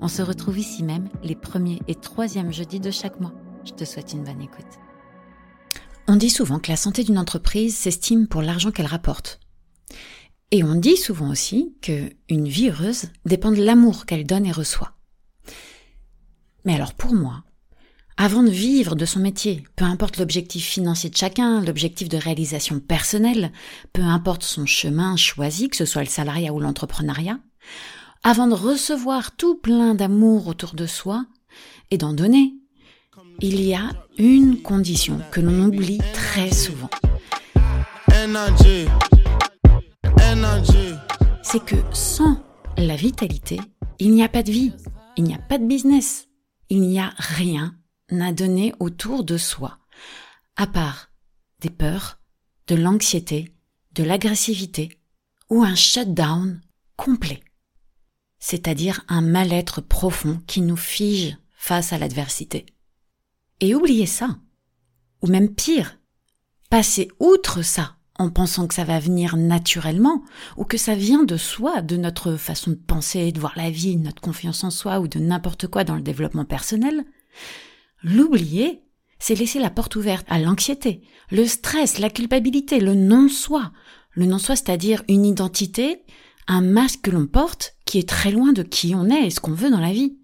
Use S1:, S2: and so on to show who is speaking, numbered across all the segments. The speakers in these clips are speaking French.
S1: On se retrouve ici même les premiers et troisièmes jeudis de chaque mois. Je te souhaite une bonne écoute. On dit souvent que la santé d'une entreprise s'estime pour l'argent qu'elle rapporte. Et on dit souvent aussi que une vie heureuse dépend de l'amour qu'elle donne et reçoit. Mais alors pour moi, avant de vivre de son métier, peu importe l'objectif financier de chacun, l'objectif de réalisation personnelle, peu importe son chemin choisi, que ce soit le salariat ou l'entrepreneuriat, avant de recevoir tout plein d'amour autour de soi et d'en donner, il y a une condition que l'on oublie très souvent. C'est que sans la vitalité, il n'y a pas de vie, il n'y a pas de business, il n'y a rien à donner autour de soi, à part des peurs, de l'anxiété, de l'agressivité ou un shutdown complet c'est-à-dire un mal-être profond qui nous fige face à l'adversité. Et oubliez ça. Ou même pire, passer outre ça en pensant que ça va venir naturellement, ou que ça vient de soi, de notre façon de penser, de voir la vie, notre confiance en soi, ou de n'importe quoi dans le développement personnel, l'oublier, c'est laisser la porte ouverte à l'anxiété, le stress, la culpabilité, le non-soi. Le non-soi, c'est-à-dire une identité un masque que l'on porte qui est très loin de qui on est et ce qu'on veut dans la vie.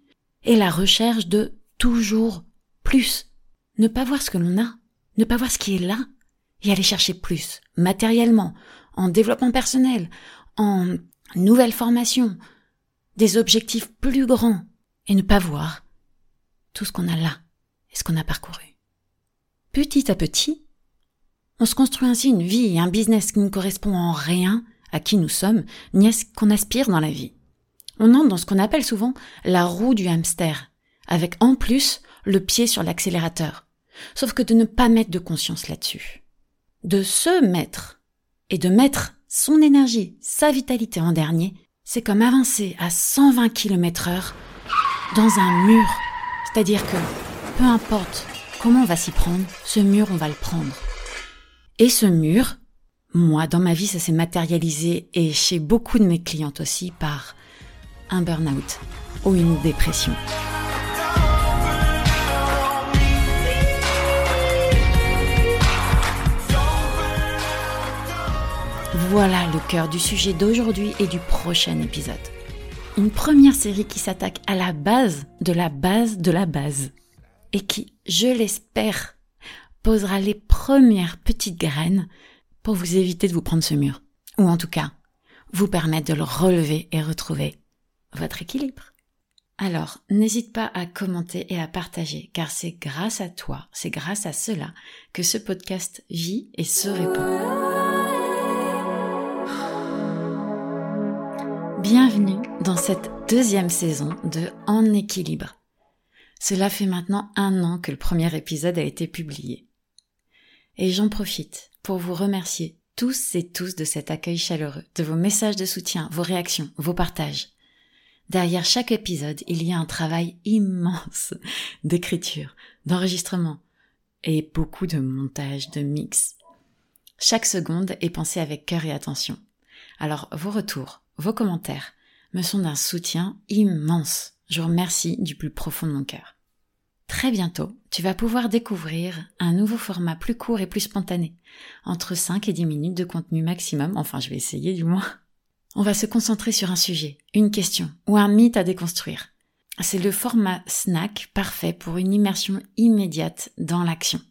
S1: Et la recherche de toujours plus. Ne pas voir ce que l'on a, ne pas voir ce qui est là, et aller chercher plus, matériellement, en développement personnel, en nouvelle formation, des objectifs plus grands, et ne pas voir tout ce qu'on a là et ce qu'on a parcouru. Petit à petit, on se construit ainsi une vie et un business qui ne correspond en rien à qui nous sommes, ni à ce qu'on aspire dans la vie. On entre dans ce qu'on appelle souvent la roue du hamster, avec en plus le pied sur l'accélérateur. Sauf que de ne pas mettre de conscience là-dessus. De se mettre et de mettre son énergie, sa vitalité en dernier, c'est comme avancer à 120 km heure dans un mur. C'est-à-dire que, peu importe comment on va s'y prendre, ce mur, on va le prendre. Et ce mur, moi, dans ma vie, ça s'est matérialisé et chez beaucoup de mes clientes aussi par un burn-out ou une dépression. Voilà le cœur du sujet d'aujourd'hui et du prochain épisode. Une première série qui s'attaque à la base de la base de la base et qui, je l'espère, posera les premières petites graines pour vous éviter de vous prendre ce mur. Ou en tout cas, vous permettre de le relever et retrouver votre équilibre. Alors, n'hésite pas à commenter et à partager, car c'est grâce à toi, c'est grâce à cela que ce podcast vit et se répand. Bienvenue dans cette deuxième saison de En équilibre. Cela fait maintenant un an que le premier épisode a été publié. Et j'en profite pour vous remercier tous et tous de cet accueil chaleureux, de vos messages de soutien, vos réactions, vos partages. Derrière chaque épisode, il y a un travail immense d'écriture, d'enregistrement et beaucoup de montage, de mix. Chaque seconde est pensée avec cœur et attention. Alors vos retours, vos commentaires me sont d'un soutien immense. Je vous remercie du plus profond de mon cœur. Très bientôt, tu vas pouvoir découvrir un nouveau format plus court et plus spontané, entre 5 et 10 minutes de contenu maximum, enfin je vais essayer du moins. On va se concentrer sur un sujet, une question ou un mythe à déconstruire. C'est le format snack parfait pour une immersion immédiate dans l'action.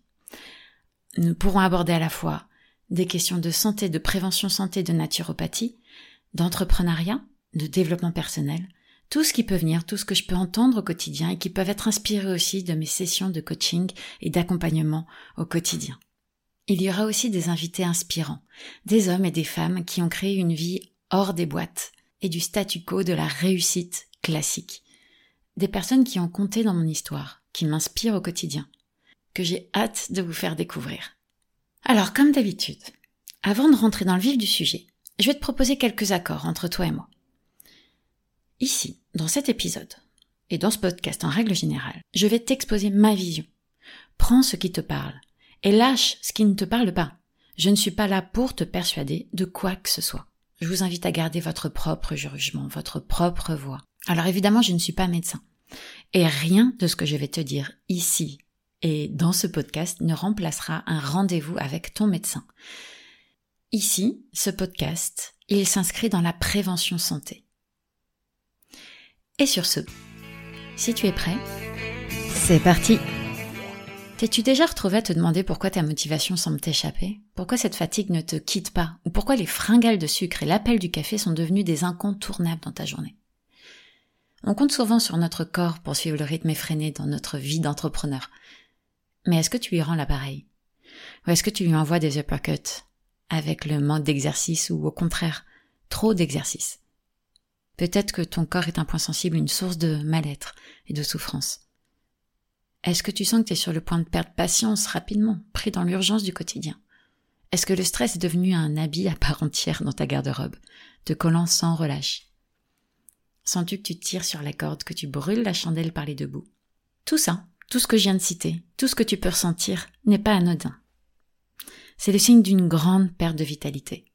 S1: Nous pourrons aborder à la fois des questions de santé, de prévention santé, de naturopathie, d'entrepreneuriat, de développement personnel, tout ce qui peut venir, tout ce que je peux entendre au quotidien et qui peuvent être inspirés aussi de mes sessions de coaching et d'accompagnement au quotidien. Il y aura aussi des invités inspirants, des hommes et des femmes qui ont créé une vie hors des boîtes et du statu quo de la réussite classique. des personnes qui ont compté dans mon histoire, qui m'inspirent au quotidien, que j'ai hâte de vous faire découvrir. Alors, comme d'habitude, avant de rentrer dans le vif du sujet, je vais te proposer quelques accords entre toi et moi. Ici, dans cet épisode, et dans ce podcast en règle générale, je vais t'exposer ma vision. Prends ce qui te parle, et lâche ce qui ne te parle pas. Je ne suis pas là pour te persuader de quoi que ce soit. Je vous invite à garder votre propre jugement, votre propre voix. Alors évidemment, je ne suis pas médecin. Et rien de ce que je vais te dire ici et dans ce podcast ne remplacera un rendez-vous avec ton médecin. Ici, ce podcast, il s'inscrit dans la prévention santé. Et sur ce, si tu es prêt, c'est parti. T'es-tu déjà retrouvé à te demander pourquoi ta motivation semble t'échapper? Pourquoi cette fatigue ne te quitte pas? Ou pourquoi les fringales de sucre et l'appel du café sont devenus des incontournables dans ta journée? On compte souvent sur notre corps pour suivre le rythme effréné dans notre vie d'entrepreneur. Mais est-ce que tu lui rends l'appareil? Ou est-ce que tu lui envoies des uppercuts avec le manque d'exercice ou au contraire trop d'exercice? Peut-être que ton corps est un point sensible, une source de mal-être et de souffrance. Est-ce que tu sens que tu es sur le point de perdre patience rapidement, pris dans l'urgence du quotidien? Est-ce que le stress est devenu un habit à part entière dans ta garde-robe, te collant sans relâche? Sens-tu que tu tires sur la corde, que tu brûles la chandelle par les deux bouts? Tout ça, tout ce que je viens de citer, tout ce que tu peux ressentir, n'est pas anodin. C'est le signe d'une grande perte de vitalité.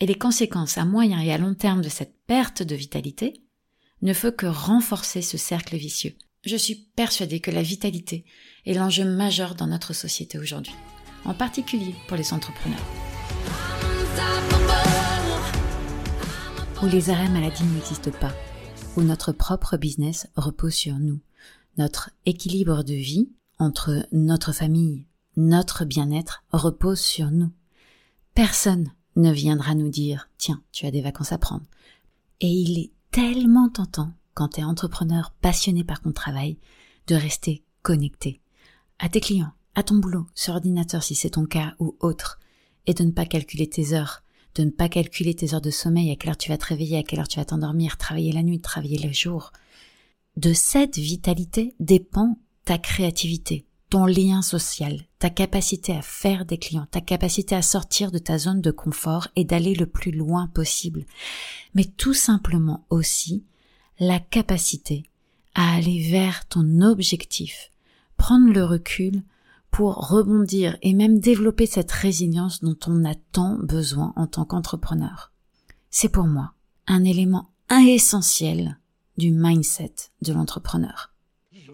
S1: Et les conséquences à moyen et à long terme de cette perte de vitalité ne font que renforcer ce cercle vicieux je suis persuadée que la vitalité est l'enjeu majeur dans notre société aujourd'hui, en particulier pour les entrepreneurs. Où les arrêts maladie n'existent pas, où notre propre business repose sur nous, notre équilibre de vie entre notre famille, notre bien-être repose sur nous. Personne ne viendra nous dire Tiens, tu as des vacances à prendre. Et il est tellement tentant quand tu es entrepreneur passionné par ton travail, de rester connecté à tes clients, à ton boulot, sur ordinateur si c'est ton cas ou autre, et de ne pas calculer tes heures, de ne pas calculer tes heures de sommeil, à quelle heure tu vas te réveiller, à quelle heure tu vas t'endormir, travailler la nuit, travailler le jour. De cette vitalité dépend ta créativité, ton lien social, ta capacité à faire des clients, ta capacité à sortir de ta zone de confort et d'aller le plus loin possible. Mais tout simplement aussi la capacité à aller vers ton objectif, prendre le recul pour rebondir et même développer cette résilience dont on a tant besoin en tant qu'entrepreneur. C'est pour moi un élément essentiel du mindset de l'entrepreneur.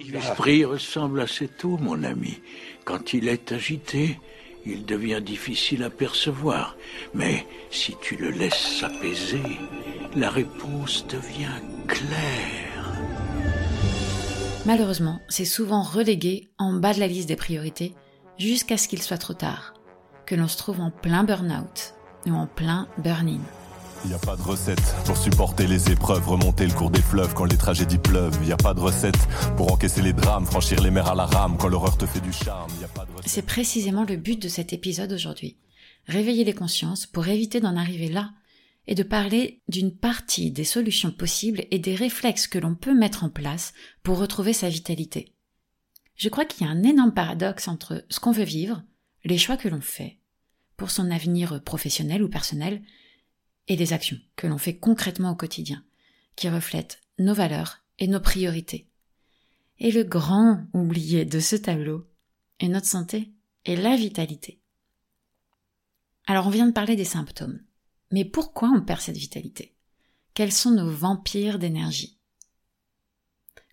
S2: L'esprit ressemble à cette eau, mon ami. Quand il est agité, il devient difficile à percevoir. Mais si tu le laisses s'apaiser, la réponse devient claire.
S1: Malheureusement, c'est souvent relégué en bas de la liste des priorités jusqu'à ce qu'il soit trop tard, que l'on se trouve en plein burn-out ou en plein burn-in.
S3: Il n'y a pas de recette pour supporter les épreuves, remonter le cours des fleuves quand les tragédies pleuvent. Il n'y a pas de recette pour encaisser les drames, franchir les mers à la rame quand l'horreur te fait du charme.
S1: C'est précisément le but de cet épisode aujourd'hui. Réveiller les consciences pour éviter d'en arriver là et de parler d'une partie des solutions possibles et des réflexes que l'on peut mettre en place pour retrouver sa vitalité. Je crois qu'il y a un énorme paradoxe entre ce qu'on veut vivre, les choix que l'on fait, pour son avenir professionnel ou personnel, et des actions que l'on fait concrètement au quotidien, qui reflètent nos valeurs et nos priorités. Et le grand oublié de ce tableau est notre santé et la vitalité. Alors on vient de parler des symptômes. Mais pourquoi on perd cette vitalité? Quels sont nos vampires d'énergie?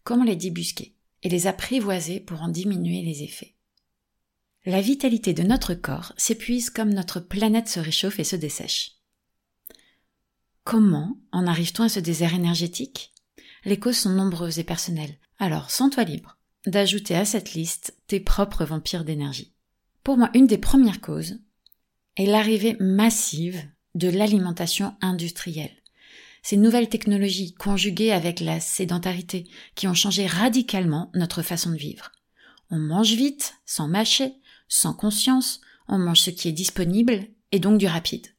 S1: Comment les débusquer et les apprivoiser pour en diminuer les effets? La vitalité de notre corps s'épuise comme notre planète se réchauffe et se dessèche. Comment en arrive-t-on à ce désert énergétique? Les causes sont nombreuses et personnelles. Alors, sens-toi libre d'ajouter à cette liste tes propres vampires d'énergie. Pour moi, une des premières causes est l'arrivée massive de l'alimentation industrielle. Ces nouvelles technologies conjuguées avec la sédentarité qui ont changé radicalement notre façon de vivre. On mange vite, sans mâcher, sans conscience, on mange ce qui est disponible et donc du rapide.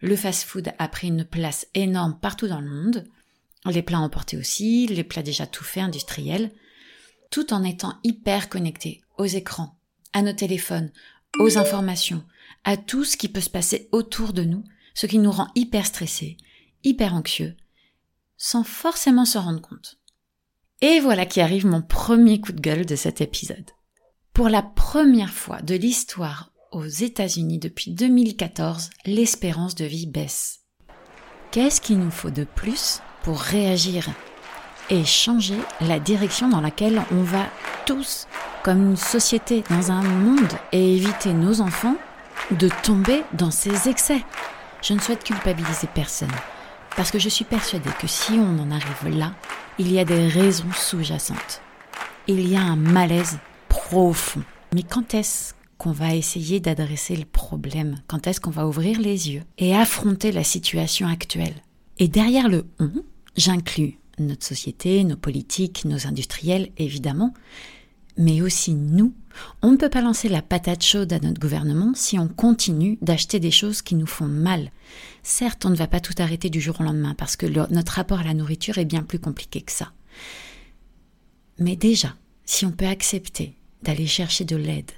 S1: Le fast-food a pris une place énorme partout dans le monde. Les plats emportés aussi, les plats déjà tout faits, industriels. Tout en étant hyper connectés aux écrans, à nos téléphones, aux informations, à tout ce qui peut se passer autour de nous, ce qui nous rend hyper stressés, hyper anxieux, sans forcément se rendre compte. Et voilà qui arrive mon premier coup de gueule de cet épisode. Pour la première fois de l'histoire aux États-Unis depuis 2014, l'espérance de vie baisse. Qu'est-ce qu'il nous faut de plus pour réagir et changer la direction dans laquelle on va tous, comme une société, dans un monde, et éviter nos enfants de tomber dans ces excès? Je ne souhaite culpabiliser personne, parce que je suis persuadée que si on en arrive là, il y a des raisons sous-jacentes. Il y a un malaise profond. Mais quand est-ce qu'on va essayer d'adresser le problème? Quand est-ce qu'on va ouvrir les yeux et affronter la situation actuelle? Et derrière le on, j'inclus notre société, nos politiques, nos industriels, évidemment, mais aussi nous. On ne peut pas lancer la patate chaude à notre gouvernement si on continue d'acheter des choses qui nous font mal. Certes, on ne va pas tout arrêter du jour au lendemain parce que notre rapport à la nourriture est bien plus compliqué que ça. Mais déjà, si on peut accepter d'aller chercher de l'aide,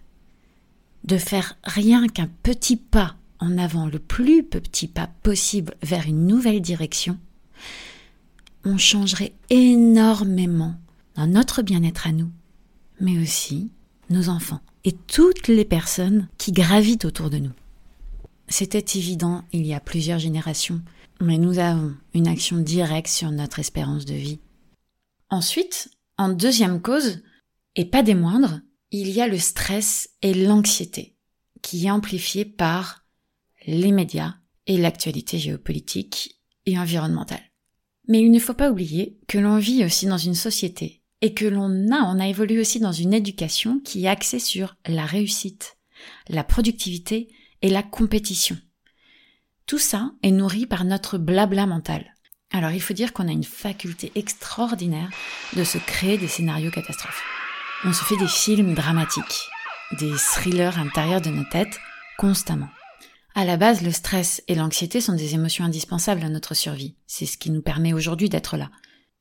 S1: de faire rien qu'un petit pas en avant, le plus petit pas possible vers une nouvelle direction, on changerait énormément dans notre bien-être à nous, mais aussi nos enfants et toutes les personnes qui gravitent autour de nous. C'était évident il y a plusieurs générations, mais nous avons une action directe sur notre espérance de vie. Ensuite, en deuxième cause, et pas des moindres, il y a le stress et l'anxiété, qui est amplifié par les médias et l'actualité géopolitique et environnementale. Mais il ne faut pas oublier que l'on vit aussi dans une société et que l'on a, on a évolué aussi dans une éducation qui est axée sur la réussite, la productivité et la compétition. Tout ça est nourri par notre blabla mental. Alors il faut dire qu'on a une faculté extraordinaire de se créer des scénarios catastrophes. On se fait des films dramatiques, des thrillers intérieurs de nos têtes constamment. À la base, le stress et l'anxiété sont des émotions indispensables à notre survie. C'est ce qui nous permet aujourd'hui d'être là.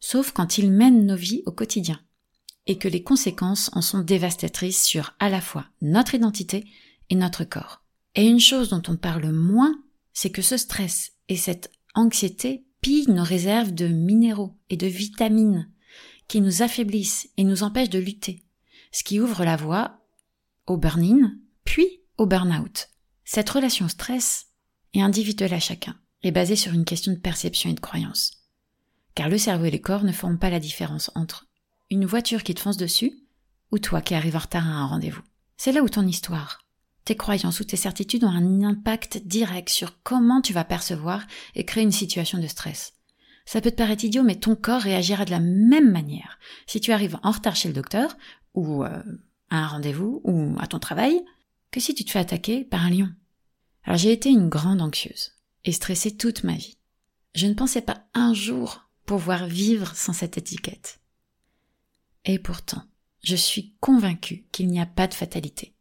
S1: Sauf quand ils mènent nos vies au quotidien. Et que les conséquences en sont dévastatrices sur à la fois notre identité et notre corps. Et une chose dont on parle moins, c'est que ce stress et cette anxiété pillent nos réserves de minéraux et de vitamines qui nous affaiblissent et nous empêchent de lutter, ce qui ouvre la voie au burn-in, puis au burn-out. Cette relation stress est individuelle à chacun et basée sur une question de perception et de croyance. Car le cerveau et les corps ne font pas la différence entre une voiture qui te fonce dessus ou toi qui arrives en retard à un rendez-vous. C'est là où ton histoire, tes croyances ou tes certitudes ont un impact direct sur comment tu vas percevoir et créer une situation de stress. Ça peut te paraître idiot, mais ton corps réagira de la même manière. Si tu arrives en retard chez le docteur, ou euh, à un rendez-vous, ou à ton travail, que si tu te fais attaquer par un lion. Alors j'ai été une grande anxieuse, et stressée toute ma vie. Je ne pensais pas un jour pouvoir vivre sans cette étiquette. Et pourtant, je suis convaincue qu'il n'y a pas de fatalité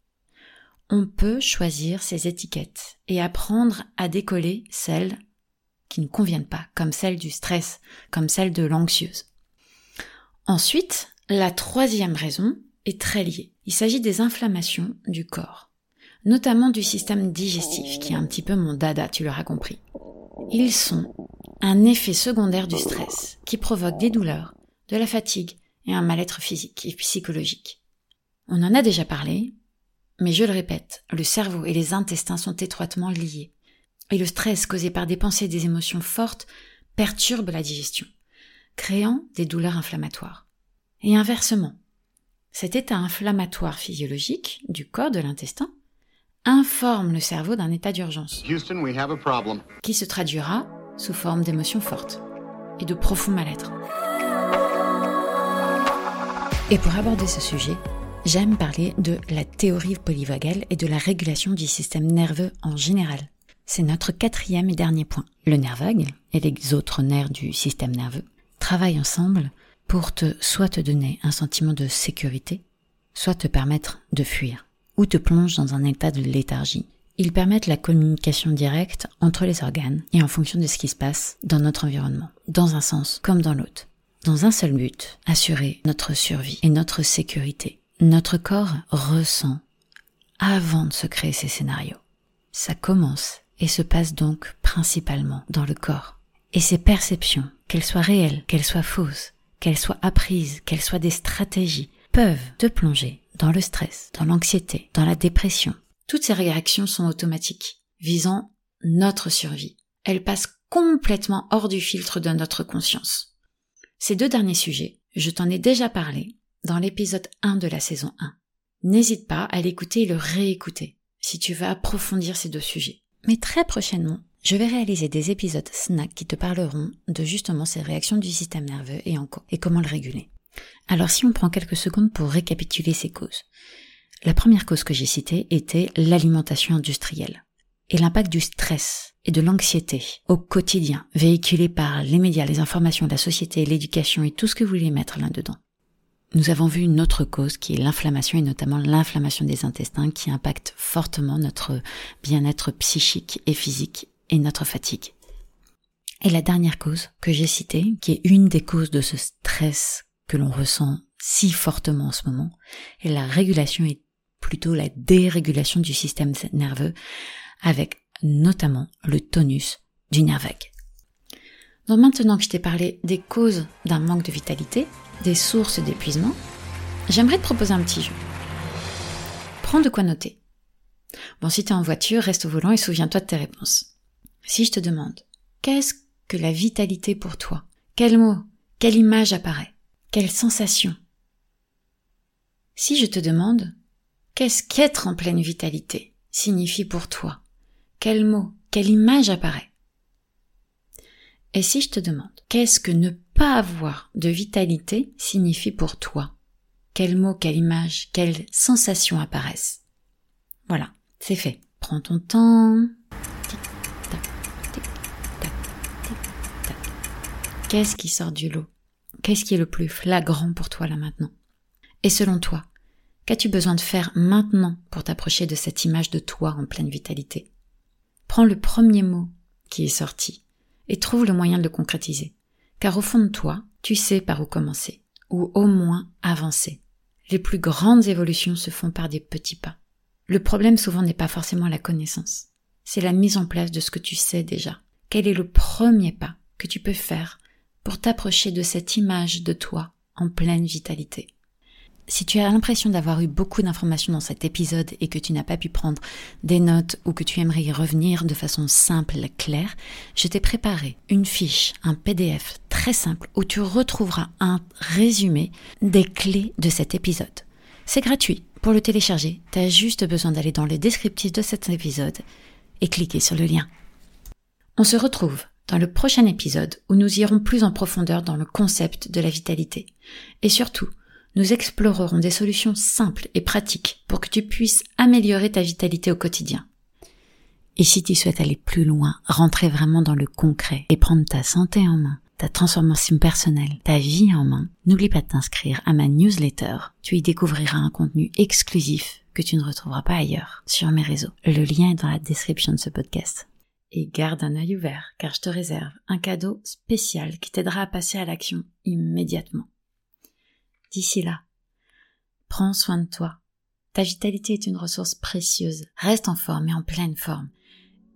S1: on peut choisir ses étiquettes et apprendre à décoller celles qui ne conviennent pas, comme celle du stress, comme celle de l'anxieuse. Ensuite, la troisième raison est très liée. Il s'agit des inflammations du corps, notamment du système digestif, qui est un petit peu mon dada, tu l'auras compris. Ils sont un effet secondaire du stress, qui provoque des douleurs, de la fatigue et un mal-être physique et psychologique. On en a déjà parlé, mais je le répète, le cerveau et les intestins sont étroitement liés. Et le stress causé par des pensées et des émotions fortes perturbe la digestion, créant des douleurs inflammatoires. Et inversement, cet état inflammatoire physiologique du corps de l'intestin informe le cerveau d'un état d'urgence qui se traduira sous forme d'émotions fortes et de profond mal-être. Et pour aborder ce sujet, j'aime parler de la théorie polyvagale et de la régulation du système nerveux en général. C'est notre quatrième et dernier point. Le nerf vague et les autres nerfs du système nerveux travaillent ensemble pour te soit te donner un sentiment de sécurité, soit te permettre de fuir, ou te plonger dans un état de léthargie, Ils permettent la communication directe entre les organes et en fonction de ce qui se passe dans notre environnement, dans un sens comme dans l'autre. Dans un seul but, assurer notre survie et notre sécurité. Notre corps ressent avant de se créer ces scénarios. Ça commence et se passe donc principalement dans le corps. Et ces perceptions, qu'elles soient réelles, qu'elles soient fausses, qu'elles soient apprises, qu'elles soient des stratégies, peuvent te plonger dans le stress, dans l'anxiété, dans la dépression. Toutes ces réactions sont automatiques, visant notre survie. Elles passent complètement hors du filtre de notre conscience. Ces deux derniers sujets, je t'en ai déjà parlé dans l'épisode 1 de la saison 1. N'hésite pas à l'écouter et le réécouter si tu veux approfondir ces deux sujets. Mais très prochainement, je vais réaliser des épisodes snack qui te parleront de justement ces réactions du système nerveux et, en et comment le réguler. Alors si on prend quelques secondes pour récapituler ces causes. La première cause que j'ai citée était l'alimentation industrielle et l'impact du stress et de l'anxiété au quotidien, véhiculé par les médias, les informations, la société, l'éducation et tout ce que vous voulez mettre là-dedans. Nous avons vu une autre cause qui est l'inflammation et notamment l'inflammation des intestins qui impacte fortement notre bien-être psychique et physique et notre fatigue. Et la dernière cause que j'ai citée, qui est une des causes de ce stress que l'on ressent si fortement en ce moment, est la régulation et plutôt la dérégulation du système nerveux avec notamment le tonus du nerf vague. Donc maintenant que je t'ai parlé des causes d'un manque de vitalité, des sources d'épuisement, j'aimerais te proposer un petit jeu. Prends de quoi noter. Bon, si t'es en voiture, reste au volant et souviens-toi de tes réponses. Si je te demande, qu'est-ce que la vitalité pour toi? Quel mot? Quelle image apparaît? Quelle sensation? Si je te demande, qu'est-ce qu'être en pleine vitalité signifie pour toi? Quel mot Quelle image apparaît? Et si je te demande, qu'est-ce que ne pas avoir de vitalité signifie pour toi? Quel mot, quelle image, quelle sensation apparaissent? Voilà, c'est fait. Prends ton temps. Qu'est-ce qui sort du lot? Qu'est-ce qui est le plus flagrant pour toi là maintenant? Et selon toi, qu'as-tu besoin de faire maintenant pour t'approcher de cette image de toi en pleine vitalité? Prends le premier mot qui est sorti et trouve le moyen de le concrétiser. Car au fond de toi, tu sais par où commencer, ou au moins avancer. Les plus grandes évolutions se font par des petits pas. Le problème souvent n'est pas forcément la connaissance, c'est la mise en place de ce que tu sais déjà. Quel est le premier pas que tu peux faire pour t'approcher de cette image de toi en pleine vitalité? Si tu as l'impression d'avoir eu beaucoup d'informations dans cet épisode et que tu n'as pas pu prendre des notes ou que tu aimerais y revenir de façon simple, claire, je t'ai préparé une fiche, un PDF très simple où tu retrouveras un résumé des clés de cet épisode. C'est gratuit. Pour le télécharger, tu as juste besoin d'aller dans le descriptif de cet épisode et cliquer sur le lien. On se retrouve dans le prochain épisode où nous irons plus en profondeur dans le concept de la vitalité. Et surtout, nous explorerons des solutions simples et pratiques pour que tu puisses améliorer ta vitalité au quotidien. Et si tu souhaites aller plus loin, rentrer vraiment dans le concret et prendre ta santé en main, ta transformation personnelle, ta vie en main, n'oublie pas de t'inscrire à ma newsletter. Tu y découvriras un contenu exclusif que tu ne retrouveras pas ailleurs sur mes réseaux. Le lien est dans la description de ce podcast et garde un œil ouvert car je te réserve un cadeau spécial qui t'aidera à passer à l'action immédiatement. D'ici là, prends soin de toi. Ta vitalité est une ressource précieuse. Reste en forme et en pleine forme.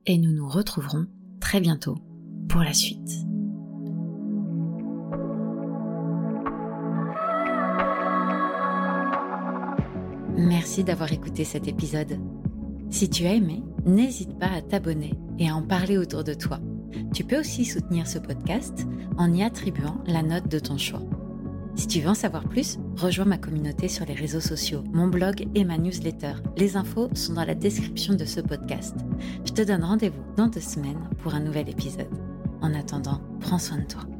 S1: Et nous nous retrouverons très bientôt pour la suite. Merci d'avoir écouté cet épisode. Si tu as aimé, n'hésite pas à t'abonner et à en parler autour de toi. Tu peux aussi soutenir ce podcast en y attribuant la note de ton choix. Si tu veux en savoir plus, rejoins ma communauté sur les réseaux sociaux, mon blog et ma newsletter. Les infos sont dans la description de ce podcast. Je te donne rendez-vous dans deux semaines pour un nouvel épisode. En attendant, prends soin de toi.